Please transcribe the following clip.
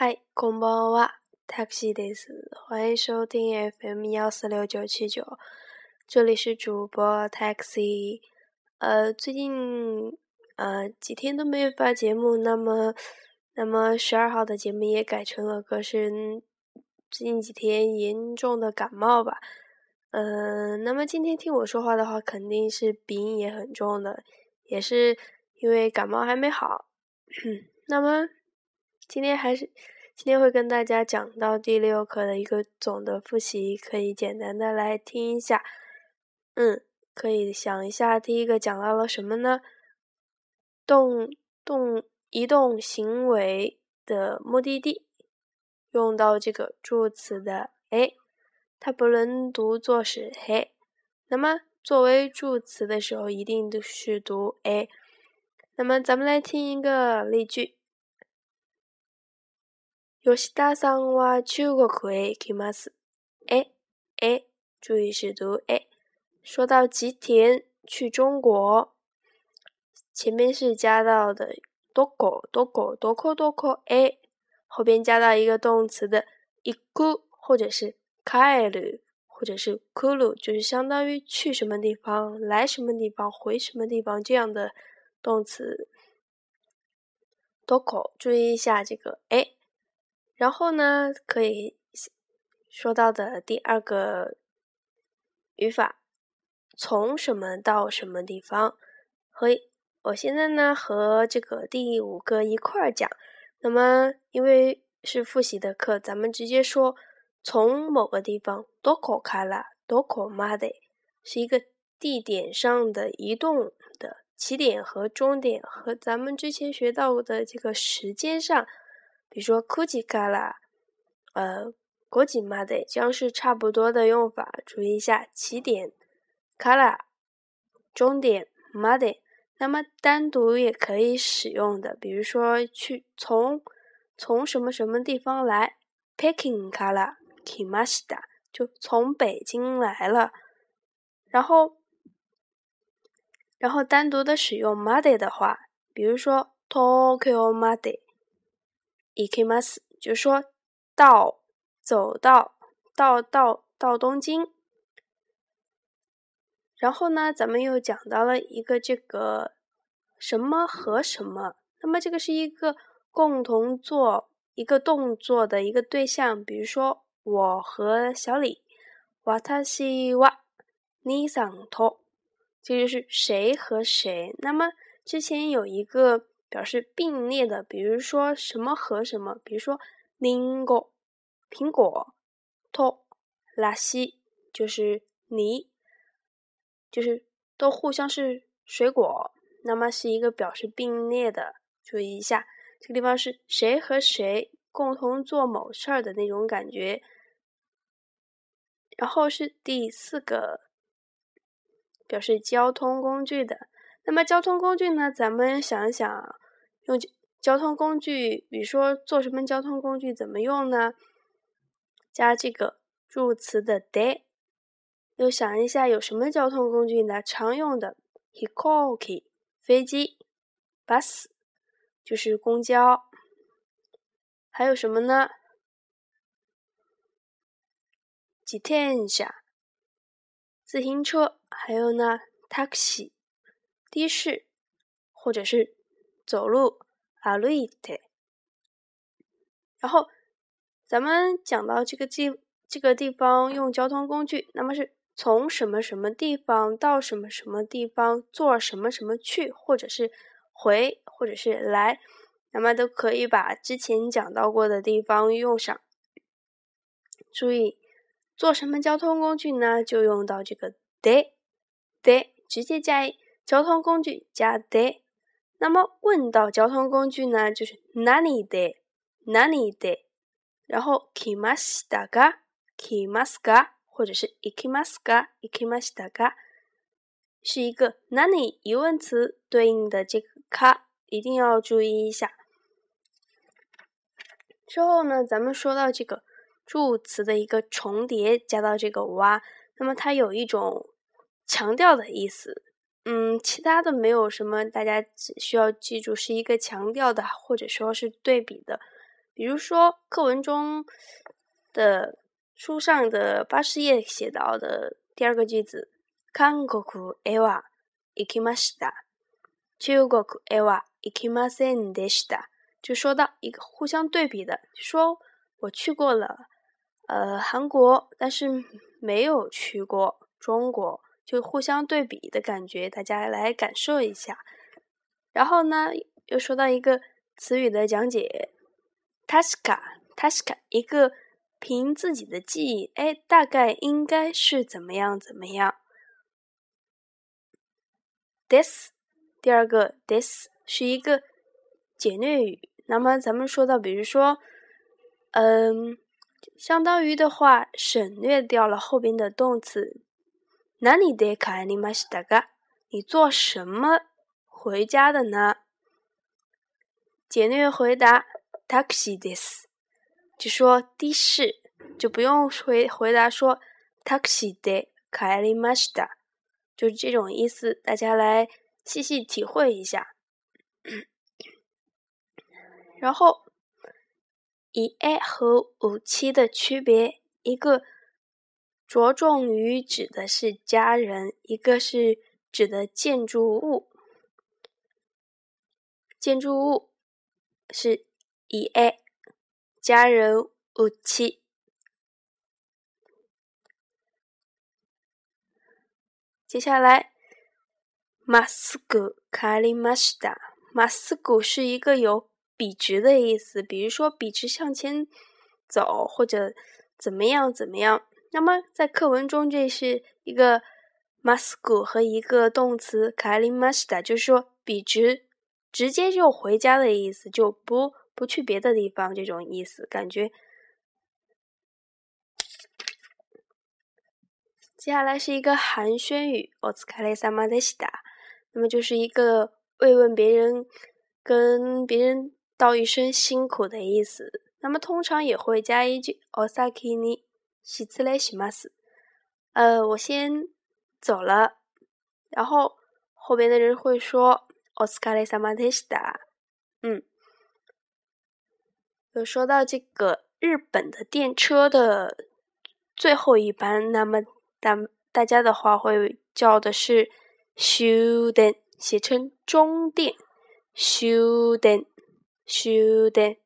嗨，こんばんは，taxi です。欢迎收听 FM 幺四六九七九，这里是主播 taxi。呃，最近呃几天都没有发节目，那么那么十二号的节目也改成了歌是最近几天严重的感冒吧。嗯，那么今天听我说话的话，肯定是鼻音也很重的，也是因为感冒还没好。那么。 今天还是今天会跟大家讲到第六课的一个总的复习，可以简单的来听一下。嗯，可以想一下，第一个讲到了什么呢？动动移动行为的目的地，用到这个助词的哎，它不能读作是嘿。那么作为助词的时候，一定都是读哎。那么咱们来听一个例句。吉田さんは中国へ行きます。え、え、注意是读え。说到吉田去中国，前面是加到的どこどこどこどこへ，后边加到一个动词的行く或者是帰る或者是来る，就是相当于去什么地方、来什么地方、回什么地方这样的动词。どこ，注意一下这个え。 然后呢，可以说到的第二个语法，从什么到什么地方？和我现在呢和这个第五个一块儿讲。那么因为是复习的课，咱们直接说从某个地方多可卡拉多可马的，是一个地点上的移动的起点和终点，和咱们之前学到的这个时间上。比如说，k 吉卡拉，呃，国吉马的将是差不多的用法。注意一下，起点卡拉，终点马的。那么单独也可以使用的，比如说去从从什么什么地方来，Peking 卡拉，Kimashita，就从北京来了。然后，然后单独的使用马的的话，比如说 Tokyo 马的。行きます，就说到走到到到到东京，然后呢，咱们又讲到了一个这个什么和什么，那么这个是一个共同做一个动作的一个对象，比如说我和小李，私は兄さんと，这就是谁和谁。那么之前有一个。 表示并列的，比如说什么和什么，比如说苹果，苹果，托拉西就是你，就是都互相是水果，那么是一个表示并列的。注意一下，这个地方是谁和谁共同做某事儿的那种感觉。然后是第四个，表示交通工具的。那么交通工具呢？咱们想一想。用交通工具，比如说坐什么交通工具怎么用呢？加这个助词的で。又想一下有什么交通工具呢？常用的 hikoki 飞机，bus 就是公交。还有什么呢？自転車自行车。还有呢，taxi 的士，或者是。走路，歩いて。然后，咱们讲到这个地这个地方用交通工具，那么是从什么什么地方到什么什么地方，坐什么什么去，或者是回，或者是来，那么都可以把之前讲到过的地方用上。注意，坐什么交通工具呢？就用到这个で，で直接加交通工具加で。 那么问到交通工具呢，就是哪里的，哪里的，然后 kimasu が kimasu が或者是 ikimasu が ikimasu が，是一个哪里疑问词对应的这个か，一定要注意一下。之后呢，咱们说到这个助词的一个重叠加到这个哇，那么它有一种强调的意思。 嗯，其他的没有什么，大家只需要记住是一个强调的，或者说是对比的。比 比如说课文中的书上的八十页写到的第二个句子，韓国へは行きました。中国へは行きませんでした。就说到一个互相对比的，说我去过了，呃，韩国，但是没有去过中国， 就互相对比的感觉，大家来感受一下。然后呢，又说到一个词语的讲解，taska，taska，一个凭自己的记忆，哎，大概应该是怎么样怎么样。this，第二个 this 是一个简略语。那么咱们说到，比如说，嗯，相当于的话，省略掉了后边的动词。哪里得卡尼玛西达嘎？你做什么回家的呢？简略回答：taxi this，就说的士，就不用回回答说 taxi de 卡尼玛西达，就是这种意思。大家来细细体会一下。然后，一 a 和五七的区别，一个着重于指的是家人，一个是指的建筑物。建筑物是 e a，家人五七。接下来，马斯古卡里马斯达，马斯古是一个有。笔直的意思，比如说笔直向前走，或者怎么样怎么样。那么在课文中，这是一个 masku 和一个动词 kalimasta，就是说笔直，直接就回家的意思，就不不去别的地方这种意思。感觉接下来是一个寒暄语 o t s k a r e s a m a d e s t a 那么就是一个慰问别人，跟别人。道一声辛苦的意思，那么通常也会加一句 “osaki ni shitsu s m a s 呃，我先走了，然后后边的人会说 “oskare samadeshita”。嗯，有说到这个日本的电车的最后一班，那么大大家的话会叫的是終電，写成终电，終電。修的